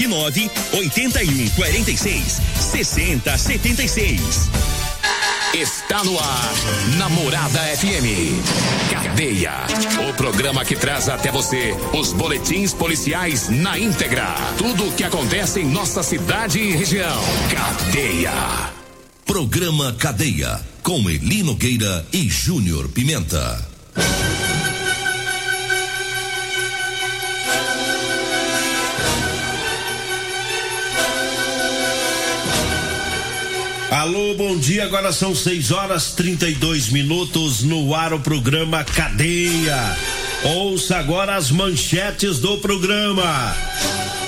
9 81 46 60 76. Está no ar, Namorada FM. Cadeia. O programa que traz até você os boletins policiais na íntegra. Tudo o que acontece em nossa cidade e região. Cadeia. Programa Cadeia. Com Elino Nogueira e Júnior Pimenta. Alô, bom dia. Agora são 6 horas 32 minutos no ar o programa Cadeia. Ouça agora as manchetes do programa.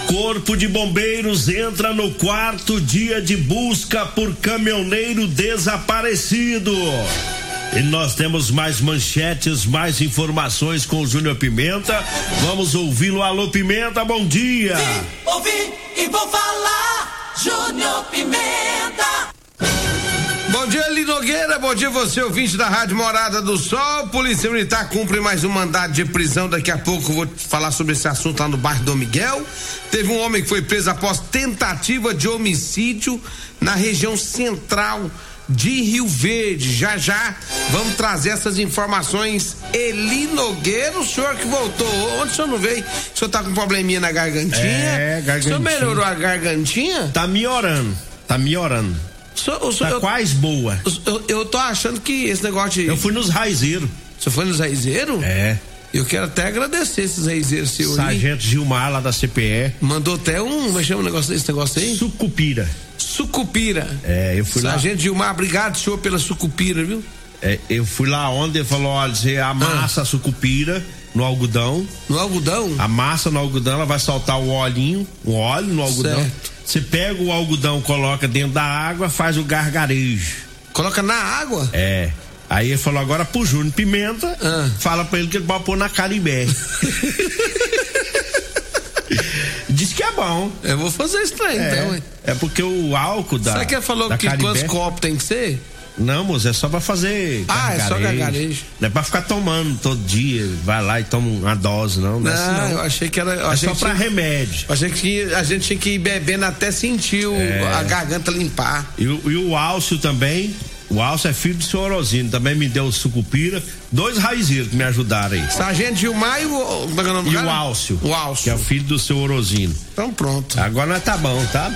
Corpo de Bombeiros entra no quarto dia de busca por caminhoneiro desaparecido. E nós temos mais manchetes, mais informações com o Júnior Pimenta. Vamos ouvi-lo. Alô, Pimenta, bom dia. Vim, ouvi e vou falar. Júnior Pimenta. Bom dia, Linogueira. Bom dia, você, ouvinte da Rádio Morada do Sol. Polícia Militar cumpre mais um mandado de prisão. Daqui a pouco vou falar sobre esse assunto lá no bairro Dom Miguel. Teve um homem que foi preso após tentativa de homicídio na região central de Rio Verde. Já já vamos trazer essas informações. Eli Nogueira, o senhor que voltou. Onde o senhor não veio? O senhor tá com probleminha na gargantinha? É, gargantinha. O senhor melhorou a gargantinha? Tá melhorando, tá melhorando. O senhor, o senhor, Tá eu, quase boa. eu, eu tô achando que esse negócio de. Eu fui nos raizeiros. Você foi nos raizeiros? É. Eu quero até agradecer esses raizeiros aí. Sargento Gilmar lá da CPE. Mandou até um. Como é que chama negócio desse negócio aí? Sucupira. Sucupira. É, eu fui lá. Sargento Gilmar, obrigado, senhor, pela sucupira, viu? É, eu fui lá ontem, ele falou: olha, você amassa a sucupira no algodão. No algodão? Amassa no algodão, ela vai soltar o olhinho, o óleo no algodão. Certo. Você pega o algodão, coloca dentro da água, faz o gargarejo. Coloca na água? É. Aí ele falou agora pro Júnior Pimenta, Ah. fala pra ele que ele pode pôr na Caribé. Diz que é bom. Eu vou fazer isso trem, É, então, é porque o álcool da. Será que ele falou da que Caribé- quantos copos tem que ser? Não, moço, é só pra fazer. Ah, é só gargarejo. Não é pra ficar tomando todo dia, vai lá e toma uma dose, não. Não, é assim, Não, eu achei que era. É achei só pra remédio. eu achei que a gente tinha que ir bebendo até sentir o- É. a garganta limpar. E, o- e o Álcio também. O Álcio é filho do senhor Orozino, também me deu sucupira. Dois raizeiros que me ajudaram aí. Sargento Gilmar e o. como é que é o nome do E o Álcio. O Álcio. Que é o filho do seu Orozino. Então pronto. Agora nós tá bom, tá?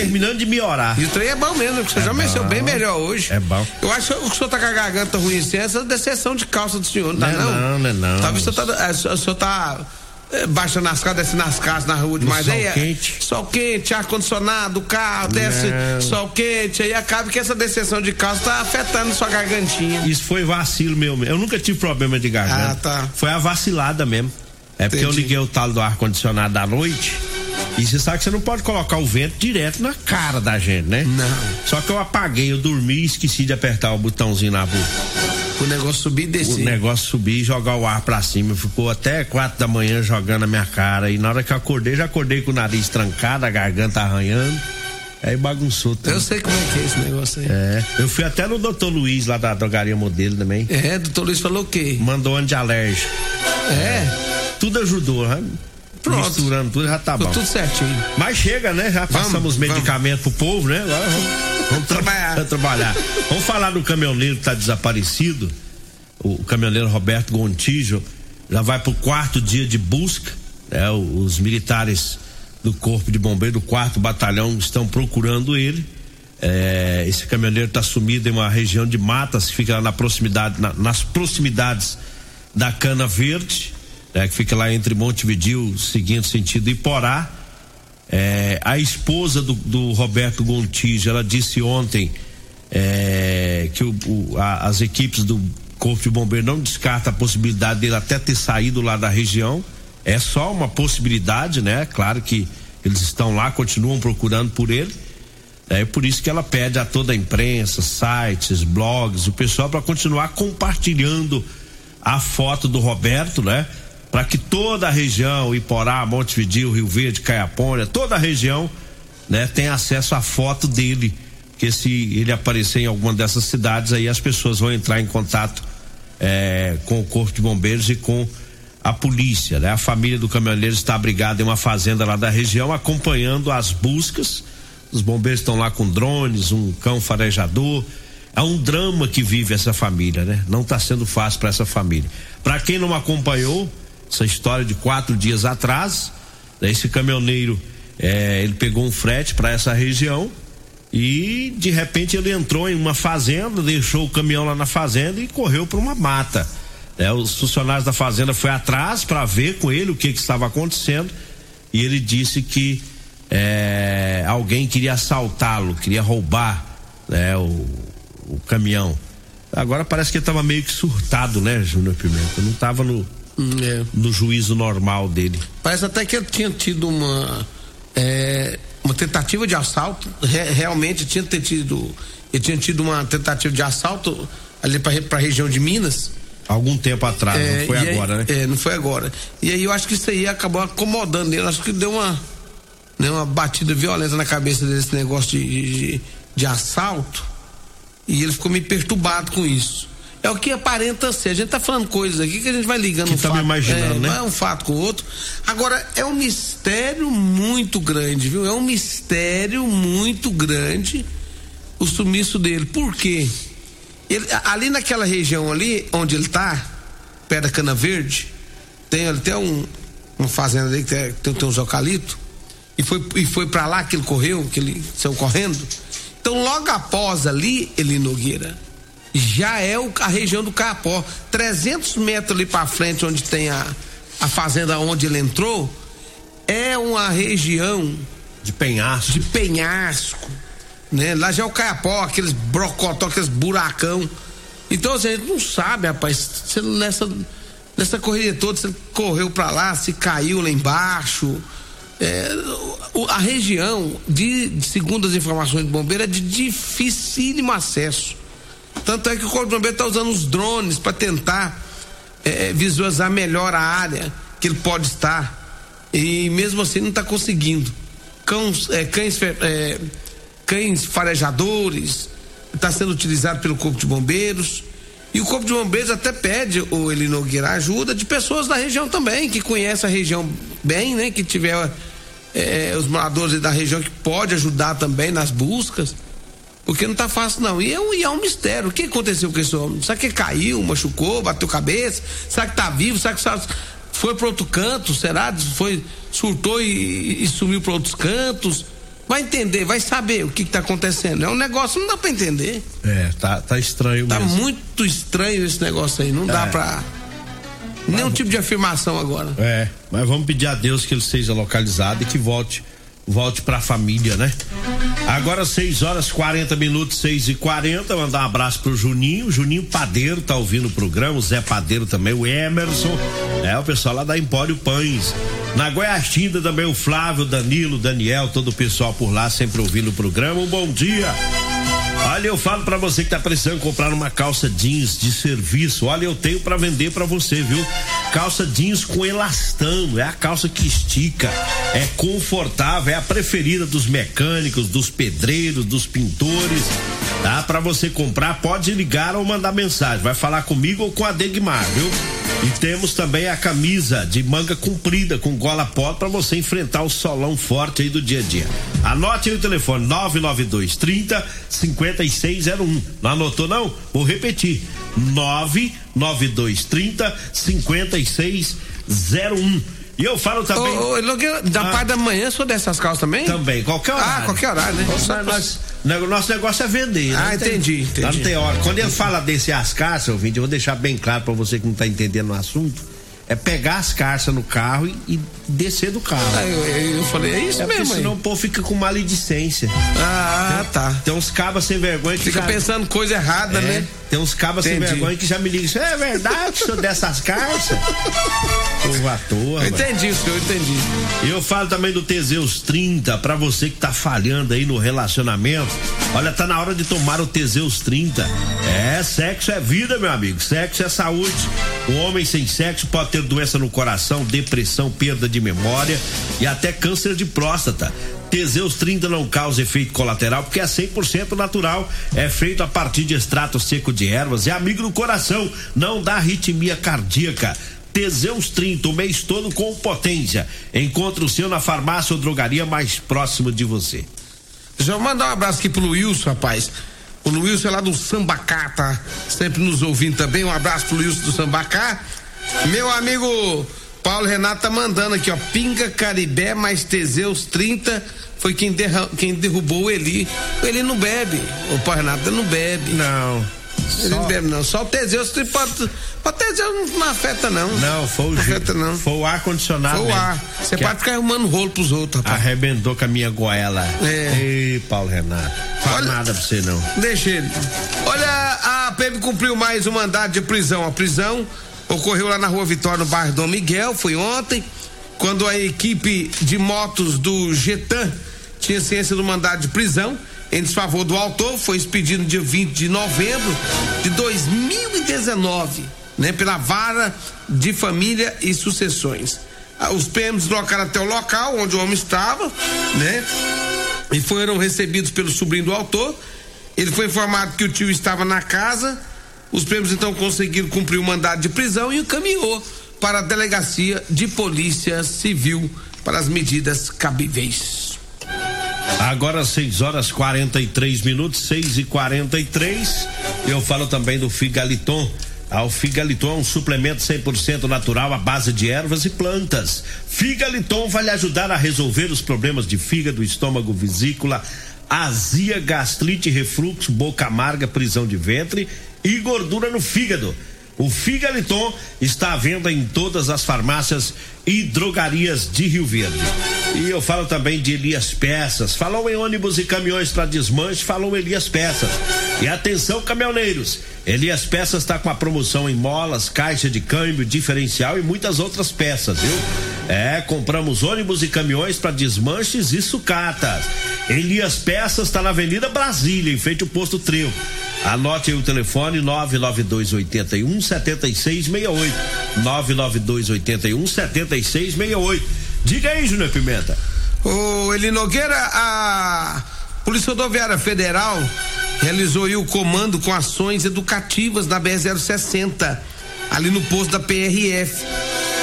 Terminando de melhorar. E o trem é bom mesmo, porque você É já mexeu bom. bem melhor hoje. É bom. Eu acho que o senhor tá com a garganta ruim assim, essa decepção de calça do senhor, não tá Não é não? não, não é não. Talvez o senhor tá, é, o senhor- tá é, baixando as casas, descendo as casas na rua demais. sol aí, é, quente. Sol quente, ar-condicionado, carro, desce Não. sol quente, aí acaba que essa decepção de calça tá afetando sua gargantinha. Isso foi vacilo meu. mesmo. Eu nunca tive problema de garganta. Ah, tá. Foi a vacilada mesmo. É porque eu Entendi. liguei o talo do ar-condicionado à noite. E você sabe que você não pode colocar o vento direto na cara da gente, né? Não. Só que eu apaguei, eu dormi e esqueci de apertar o botãozinho na boca. O negócio subir e O descer. negócio subir e jogar o ar pra cima. Ficou até quatro da manhã jogando na minha cara. E na hora que eu acordei, já acordei com o nariz trancado, a garganta arranhando. Aí bagunçou tudo. Eu sei como é que é esse negócio aí. É. Eu fui até no doutor Luiz, lá da drogaria modelo também. É, doutor Luiz falou o quê? Mandou antialérgico. É, Tudo ajudou, né? Pronto. Misturando tudo, já tá ficou bom. tudo certinho. Mas chega, né? Já Vamos, passamos vamos. medicamento pro povo, né? Agora vamos, vamos Trabalhar. Vamos trabalhar. Vamos falar do caminhoneiro que tá desaparecido. O caminhoneiro Roberto Gontijo já vai pro quarto dia de busca. Né? Os militares do Corpo de Bombeiro do quarto batalhão estão procurando ele. É, esse caminhoneiro está sumido em uma região de matas que fica lá na proximidade, na- nas proximidades da Cana Verde, né, que fica lá entre Montevidil, seguindo sentido Iporá. É, a esposa do, do Roberto Gontijo, ela disse ontem é, que o, o, a, as equipes do Corpo de Bombeiro não descarta a possibilidade dele até ter saído lá da região. É só uma possibilidade, né? Claro que eles estão lá, continuam procurando por ele. É por isso que ela pede a toda a imprensa, sites, blogs, o pessoal para continuar compartilhando a foto do Roberto, né? Para que toda a região, Iporá, Montevideo, Rio Verde, Caiapônia, toda a região, né, tenha acesso à foto dele. Que se ele aparecer em alguma dessas cidades, aí as pessoas vão entrar em contato é, com o Corpo de Bombeiros e com a polícia, né? A família do caminhoneiro está abrigada em uma fazenda lá da região, acompanhando as buscas. Os bombeiros estão lá com drones, um cão farejador. É um drama que vive essa família, né? Não está sendo fácil para essa família. Para quem não acompanhou essa história de quatro dias atrás, né? esse caminhoneiro, é, ele pegou um frete para essa região e de repente ele entrou em uma fazenda, deixou o caminhão lá na fazenda e correu para uma mata. É, os funcionários da fazenda foi atrás para ver com ele o que, que, estava acontecendo e ele disse que é, alguém queria assaltá-lo, queria roubar né, o, o, caminhão. Agora parece que ele estava meio que surtado, né, Júnior Pimenta? Não estava no, é. no juízo normal dele. Parece até que ele tinha tido uma é, uma tentativa de assalto. Re, realmente tinha tido ele tinha tido uma tentativa de assalto ali para a região de Minas Algum tempo atrás, é, não foi agora, aí, né? É, não foi agora. E aí eu acho que isso aí acabou acomodando ele. Acho que deu uma, né, uma batida violenta na cabeça desse negócio de, de, de assalto. E ele ficou meio perturbado com isso. É o que aparenta ser. A gente tá falando coisas aqui que a gente vai ligando que um fato. imaginando, é, né? é um fato com o outro. Agora, é um mistério muito grande, viu? É um mistério muito grande o sumiço dele. Por quê? Ele, ali naquela região ali, onde ele está, perto da Cana Verde, tem até um, uma fazenda ali que tem, tem, tem uns eucaliptos, e foi, e foi para lá que ele correu, que ele saiu correndo. Então, logo após ali, ele Nogueira, já é o, a região do Capó. 300 metros ali para frente, onde tem a, a fazenda onde ele entrou, é uma região de penhasco. De penhasco né? Lá já é o Caiapó, aqueles brocotó, aqueles buracão. Então assim, a gente não sabe, rapaz, se nessa, nessa corrida toda, você correu para lá, se caiu lá embaixo. É, a região, de, segundo as informações do bombeiro, é de dificílimo acesso. Tanto é que o Corpo de Bombeiro está usando os drones para tentar é, visualizar melhor a área que ele pode estar. E mesmo assim não está conseguindo. Cães, é, cães é, cães farejadores, está sendo utilizado pelo Corpo de Bombeiros. E o Corpo de Bombeiros até pede, o Eli Nogueira, ajuda de pessoas da região também, que conhecem a região bem, né? Que tiver é, os moradores da região que pode ajudar também nas buscas. Porque não está fácil, não. E é, um, e é um mistério. O que aconteceu com esse homem? Será que caiu, machucou, bateu cabeça? Será que está vivo? Será que foi para outro canto? Será? Foi, surtou e, e sumiu para outros cantos? vai entender, vai saber o que está acontecendo. É um negócio, não dá para entender. É, tá, tá estranho tá mesmo. Tá muito estranho esse negócio aí, não é. dá para nenhum tipo de afirmação agora. É, mas vamos pedir a Deus que ele seja localizado e que volte volte para a família, né? Agora 6 horas 40 minutos, 6 e 40 mandar um abraço pro Juninho, Juninho Padeiro tá ouvindo o programa, o Zé Padeiro também, o Emerson, é o pessoal lá da Empório Pães. Na Goiatinda também o Flávio, Danilo, Daniel, todo o pessoal por lá sempre ouvindo o programa. Um bom dia. Olha, eu falo para você que tá precisando comprar uma calça jeans de serviço. Olha, eu tenho para vender para você, viu? Calça jeans com elastano, é a calça que estica, é confortável, é a preferida dos mecânicos, dos pedreiros, dos pintores. Tá? Para você comprar, pode ligar ou mandar mensagem. Vai falar comigo ou com a Degmar, viu? E temos também a camisa de manga comprida com gola pó para você enfrentar o solão forte aí do dia a dia. Anote aí o telefone 992 30 5601. Não anotou não? Vou repetir. 992 30 5601. E eu falo também. Ô, ô, da ah, parte da manhã, sou dessas calças também? Também, qualquer horário. Ah, qualquer horário, né? Nós, nosso negócio é vender. Ah, entendi, entendi. Lá não tem hora. Quando ele fala desse ascar, seu ouvinte, eu vou deixar bem claro para você que não tá entendendo o assunto. é pegar as carças no carro e, e descer do carro. Ah, eu, eu, falei, é isso é mesmo. Senão o povo fica com maledicência. Ah, tem, tá. Tem uns cabas sem vergonha que fica já... pensando coisa errada, é, né? Tem uns cabas sem vergonha que já me ligam. É verdade, senhor, dessas carças? Povo à toa. Eu entendi, senhor, eu entendi. E eu falo também do Teseus 30, pra você que tá falhando aí no relacionamento. Olha, tá na hora de tomar o Teseus 30. É, sexo é vida, meu amigo. Sexo é saúde. O homem sem sexo pode ter doença no coração, depressão, perda de memória e até câncer de próstata. Teseus 30 não causa efeito colateral porque é 100% natural. É feito a partir de extrato seco de ervas. É amigo do coração, não dá arritmia cardíaca. Teseus 30, o mês todo com potência. Encontre o seu na farmácia ou drogaria mais próximo de você. Deixa eu mandar um abraço aqui pro Wilson, rapaz. O Wilson é lá do Sambacá, sempre nos ouvindo também. Um abraço pro Wilson do Sambacá. Meu amigo Paulo Renato tá mandando aqui, ó. Pinga Caribé mais Teseus 30 foi quem, derra, quem derrubou o Eli. O Eli não bebe. O Paulo Renato não bebe. Não. Ele não bebe, não. Só o Teseus pode. O Teseus não afeta, não. Não, foi o, não afeta, não. Foi o ar-condicionado. Foi o ar. Você pode a... ficar arrumando rolo pros outros, rapaz. Arrebentou com a minha goela. É. Ei, Paulo Renato. Fala Olha, nada pra você, não. Deixa ele. Olha, a PM cumpriu mais um mandado de prisão. A prisão ocorreu lá na rua Vitória, no bairro Dom Miguel, foi ontem, quando a equipe de motos do Getan tinha ciência do mandado de prisão em desfavor do autor, foi expedido no dia 20 de novembro de 2019, né, pela vara de família e sucessões. Ah, os PMs deslocaram até o local onde o homem estava, né? E foram recebidos pelo sobrinho do autor. Ele foi informado que o tio estava na casa. Os prêmios então conseguiram cumprir o mandado de prisão e encaminhou para a delegacia de polícia civil para as medidas cabíveis. Agora 6 horas 43 minutos, 6 e 43 Eu falo também do Figaliton. Ah, o Figaliton é um suplemento 100% natural à base de ervas e plantas. Figaliton vai lhe ajudar a resolver os problemas de fígado, estômago, vesícula, azia, gastrite, refluxo, boca amarga, prisão de ventre e gordura no fígado. O Figaliton está à venda em todas as farmácias e drogarias de Rio Verde. E eu falo também de Elias Peças. Falou em ônibus e caminhões para desmanche, falou Elias Peças. E atenção, caminhoneiros! Elias Peças está com a promoção em molas, caixa de câmbio, diferencial e muitas outras peças, viu? É, compramos ônibus e caminhões para desmanches e sucatas. Elias Peças está na Avenida Brasília, em frente ao posto Trio. Anote aí o telefone 99281 7668. 99281 7668. Diga aí, Júnior Pimenta. Ô, Eli Nogueira, a Polícia Rodoviária Federal realizou o comando com ações educativas na BR-060, ali no posto da PRF.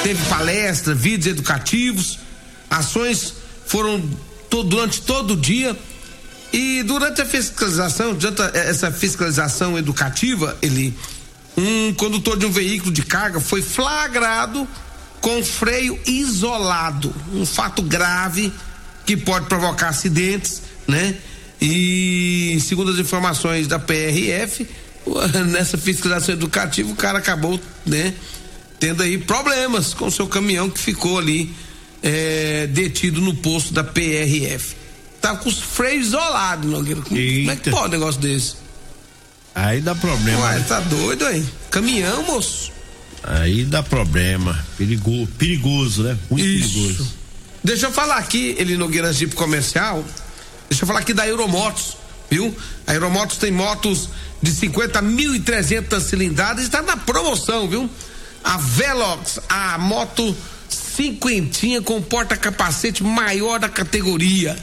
Teve palestra, vídeos educativos, ações foram to, durante todo o dia e durante a fiscalização, durante essa fiscalização educativa, ele um condutor de um veículo de carga foi flagrado com freio isolado, um fato grave que pode provocar acidentes, né? E segundo as informações da PRF, nessa fiscalização educativa, o cara acabou, né, tendo aí problemas com o seu caminhão que ficou ali é, detido no posto da PRF. Tá com os freios isolados, Nogueira. Como, como é que pode um negócio desse? Aí dá problema. Uai, tá doido aí? Caminhão, moço. Aí dá problema. Perigo, perigoso, né? Muito Isso. perigoso. Deixa eu falar aqui, ele Nogueira Jeep Comercial. Deixa eu falar aqui da Euromotos, viu? A Euromotos tem motos de 50.300 cilindradas e está na promoção, viu? A Velox, a moto cinquentinha com porta-capacete maior da categoria.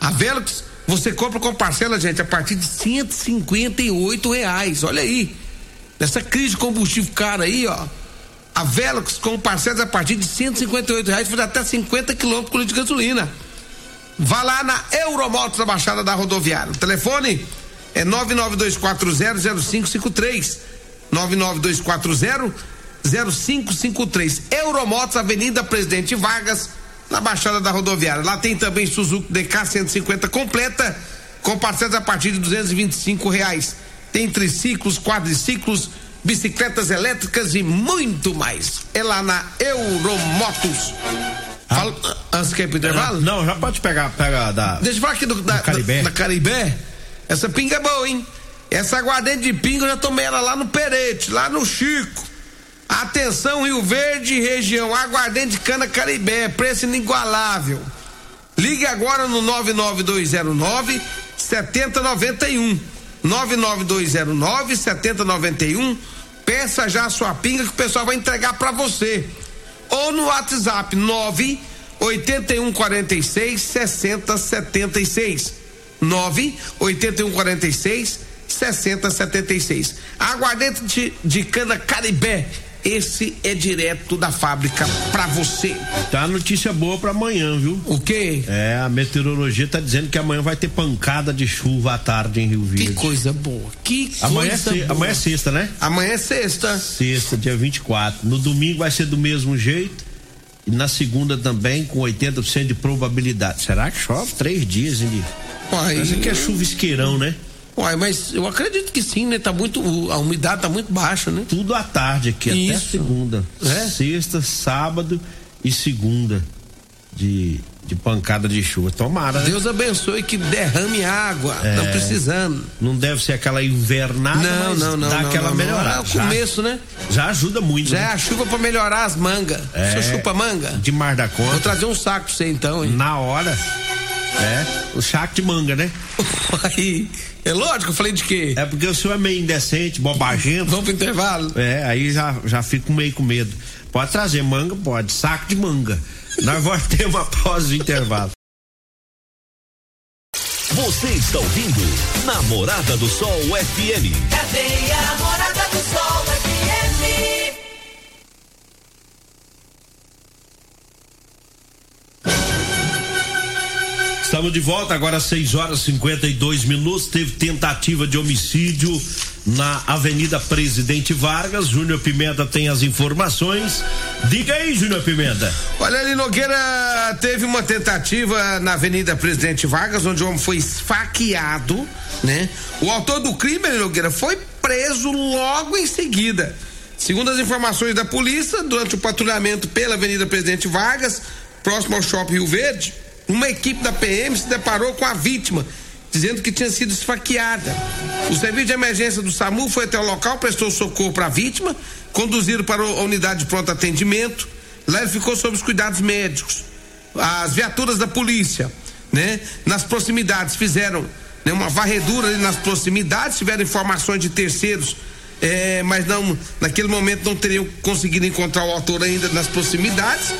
A Velox você compra com parcela, gente, a partir de 158 reais. Olha aí. Nessa crise de combustível caro aí, ó. A Velox com parcelas a partir de 158 reais, faz até 50 quilômetros de gasolina. Vá lá na Euromotos da Baixada da Rodoviária. O telefone é 992400553. 992400553. Euromotos, Avenida Presidente Vargas, na Baixada da Rodoviária. Lá tem também Suzuki DK 150 completa, com parcelas a partir de 225 reais. Tem triciclos, quadriciclos bicicletas elétricas e muito mais. É lá na Euromotos. Ah. Fala, antes que ir pro intervalo? Não, já pode pegar, pegar da. Deixa eu falar aqui do, da, Caribé. Da, da Caribé. Essa pinga é boa, hein? Essa aguardente de pinga eu já tomei ela lá no Perete, lá no Chico. Atenção, Rio Verde, região, aguardente cana Caribé, preço inigualável. Ligue agora no 99209 7091. 99209 7091. Peça já a sua pinga que o pessoal vai entregar para você. Ou no WhatsApp 9 8146 6076. 9 8146 6076. Aguardente de, de cana Caribé esse é direto da fábrica para você. Tá notícia boa para amanhã, viu? O quê? É, a meteorologia tá dizendo que amanhã vai ter pancada de chuva à tarde em Rio Verde. Que coisa boa. Que amanhã coisa é, boa. Amanhã é sexta, né? Amanhã é sexta. Sexta, dia 24. No domingo vai ser do mesmo jeito. E na segunda também, com 80% de probabilidade. Será que chove três dias, hein? Mas que é chuvisqueirão, né? Uai, mas eu acredito que sim, né? Tá muito, a umidade tá muito baixa, né? Tudo à tarde aqui, Isso. até segunda. É? Sexta, sábado e segunda de, de pancada de chuva. Tomara. Né? Deus abençoe que derrame água. É, não precisando. Não deve ser aquela invernada, não, mas não, não, dá não, aquela não, melhorada. É o começo, já, né? Já ajuda muito. Já né? é a chuva para melhorar as mangas. É, você chupa manga? Demais da conta. Vou trazer um saco pra você então, hein? Na hora. É, o saco de manga, né? Aí. É lógico, eu falei de quê? É porque o senhor é meio indecente, bobagento. Vamos pro intervalo? É, aí já, já fico meio com medo. Pode trazer manga? Pode. Saco de manga. Nós vamos ter uma pausa de intervalo. Você está ouvindo Namorada do Sol FM. Cadê a Namorada do Estamos de volta agora às 6 horas e 52 minutos. Teve tentativa de homicídio na Avenida Presidente Vargas. Júnior Pimenta tem as informações. Diga aí, Júnior Pimenta. Olha ali, Nogueira, teve uma tentativa na Avenida Presidente Vargas, onde o homem foi esfaqueado, né? O autor do crime, Nogueira, foi preso logo em seguida. Segundo as informações da polícia, durante o patrulhamento pela Avenida Presidente Vargas, próximo ao Shopping Rio Verde, uma equipe da PM se deparou com a vítima, dizendo que tinha sido esfaqueada. O serviço de emergência do SAMU foi até o local, prestou socorro para a vítima, conduzido para a unidade de pronto atendimento. Lá ele ficou sob os cuidados médicos. As viaturas da polícia, né, nas proximidades fizeram né, uma varredura nas proximidades, tiveram informações de terceiros é, mas não, naquele momento não teriam conseguido encontrar o autor ainda nas proximidades.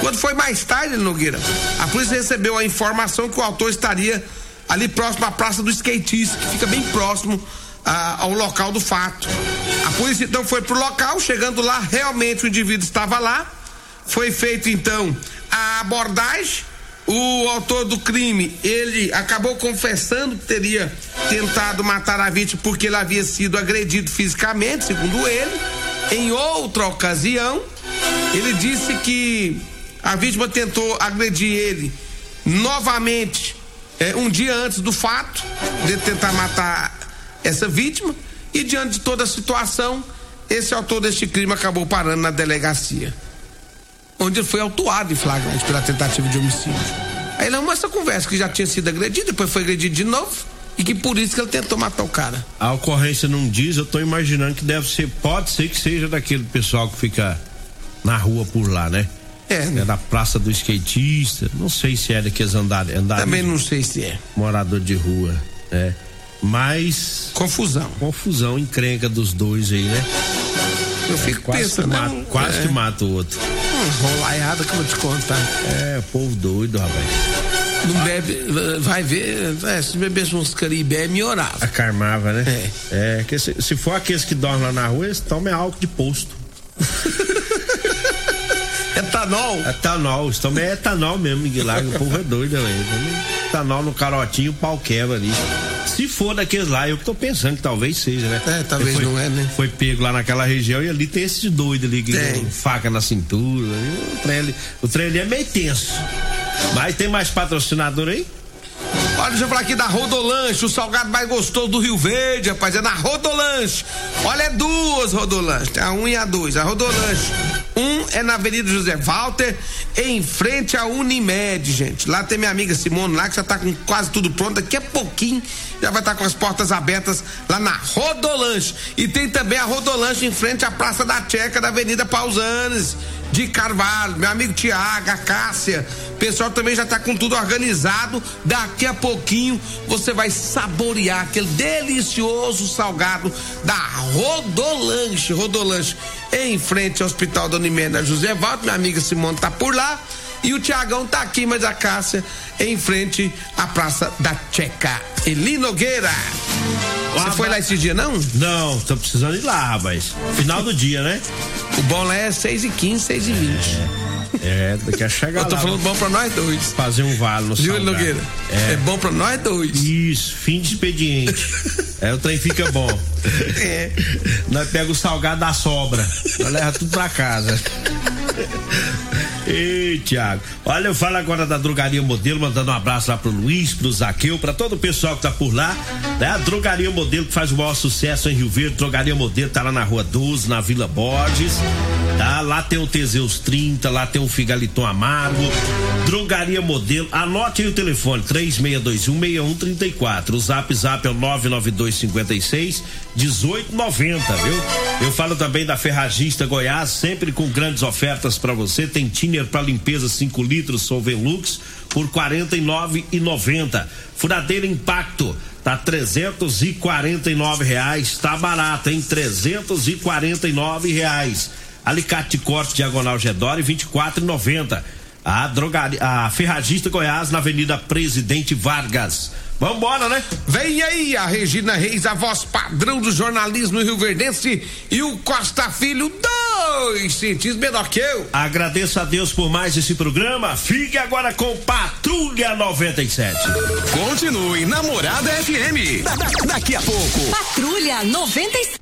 Quando foi mais tarde, Nogueira, a polícia recebeu a informação que o autor estaria ali próximo à Praça do Skatista, que fica bem próximo ao local do fato. A polícia então foi pro local, chegando lá, realmente o indivíduo estava lá. Foi feito então a abordagem o autor do crime, ele acabou confessando que teria tentado matar a vítima porque ele havia sido agredido fisicamente, segundo ele. Em outra ocasião, ele disse que a vítima tentou agredir ele novamente é, um dia antes do fato de tentar matar essa vítima e diante de toda a situação, esse autor deste crime acabou parando na delegacia onde ele foi autuado em flagrante pela tentativa de homicídio. Aí arrumou essa conversa que já tinha sido agredido, depois foi agredido de novo e que por isso que ele tentou matar o cara. A ocorrência não diz, eu tô imaginando que deve ser, pode ser que seja daquele pessoal que fica na rua por lá, né? É, né? é da Praça do Skatista, não sei se é daqueles andares. Andar Também não sei se é. Morador de rua, né? Mas. Confusão. Confusão, encrenca dos dois aí, né? Eu fico quase pensando. Que mata, quase é. que mata o outro. Hum, rolaiada que eu vou te contar. É, povo doido, rapaz. Não bebe, vai ver, é, se bebesse uns caribé, melhorava. Acarmava, né? É. É, que se, se for aqueles que dormem lá na rua, eles tomam álcool de posto. etanol? Etanol, eles tomam é etanol mesmo, Miguel. O povo é doido, velho. Etanol no carotinho, o pau quebra ali. Se for daqueles lá, eu que tô pensando que talvez seja, né? É, talvez foi, não é, né? Foi pego lá naquela região e ali tem esse doido ali que tem faca na cintura. O trem, o trem ali é meio tenso. Mas tem mais patrocinador aí? Olha, deixa eu falar aqui da Rodolanche, o salgado mais gostoso do Rio Verde, rapaz, é na Rodolanche. Olha, é duas Rodolanche, a um e a dois, a Rodolanche. Um é na Avenida José Walter, em frente à Unimed, gente. Lá tem minha amiga Simone lá, que já tá com quase tudo pronto, daqui a pouquinho já vai estar tá com as portas abertas lá na Rodolanche. E tem também a Rodolanche em frente à Praça da Checa da Avenida Pausanes de Carvalho, meu amigo Tiago, a Cássia. O pessoal também já está com tudo organizado. Daqui a pouquinho você vai saborear aquele delicioso salgado da Rodolanche. Rodolanche em frente ao Hospital Dona Imena José Valdo. Minha amiga Simone tá por lá. E o Tiagão tá aqui, mas a Cássia em frente à Praça da Checa. Eli Nogueira. Você foi lá esse dia, não? Não, tô precisando ir lá, rapaz. Final do dia, né? O bom lá é 6 e 15, 6 e 20. É, daqui a chegar Eu tô lá. falando bom pra nós dois. Fazer um vale no salgado. Nogueira? É. É. bom pra nós dois. Isso, fim de expediente. é, o trem fica bom. É. Nós pega o salgado da sobra. Nós leva tudo pra casa. Ei, Tiago. Olha, eu falo agora da Drogaria Modelo, mandando um abraço lá pro Luiz, pro Zaqueu, pra todo o pessoal que tá por lá. É a Drogaria Modelo que faz o maior sucesso em Rio Verde. Drogaria Modelo tá lá na rua 12, na Vila Borges. Tá? Lá tem o Teseus 30, lá tem o Figaliton Amargo. Drogaria Modelo. Anote aí o telefone: 36216134. O zap zap é o 99256 1890, viu? Eu falo também da Ferragista Goiás, sempre com grandes ofertas para você. Tem thinner para limpeza 5 litros Solvenlux por R$ 49,90. Furadeira Impacto tá 349 reais, tá barato, hein? 349 reais. Alicate corte diagonal Gedore 24,90. A drogaria, a Ferragista Goiás na Avenida Presidente Vargas. Vambora, né? Vem aí a Regina Reis, a voz padrão do jornalismo Rio Verdense e o Costa Filho, dois centímetros menor que eu. Agradeço a Deus por mais esse programa. Fique agora com Patrulha 97. Continue Namorada FM. Da- da- daqui a pouco. Patrulha 97.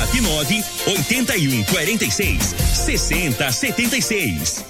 WhatsApp 9 81 46 60 76.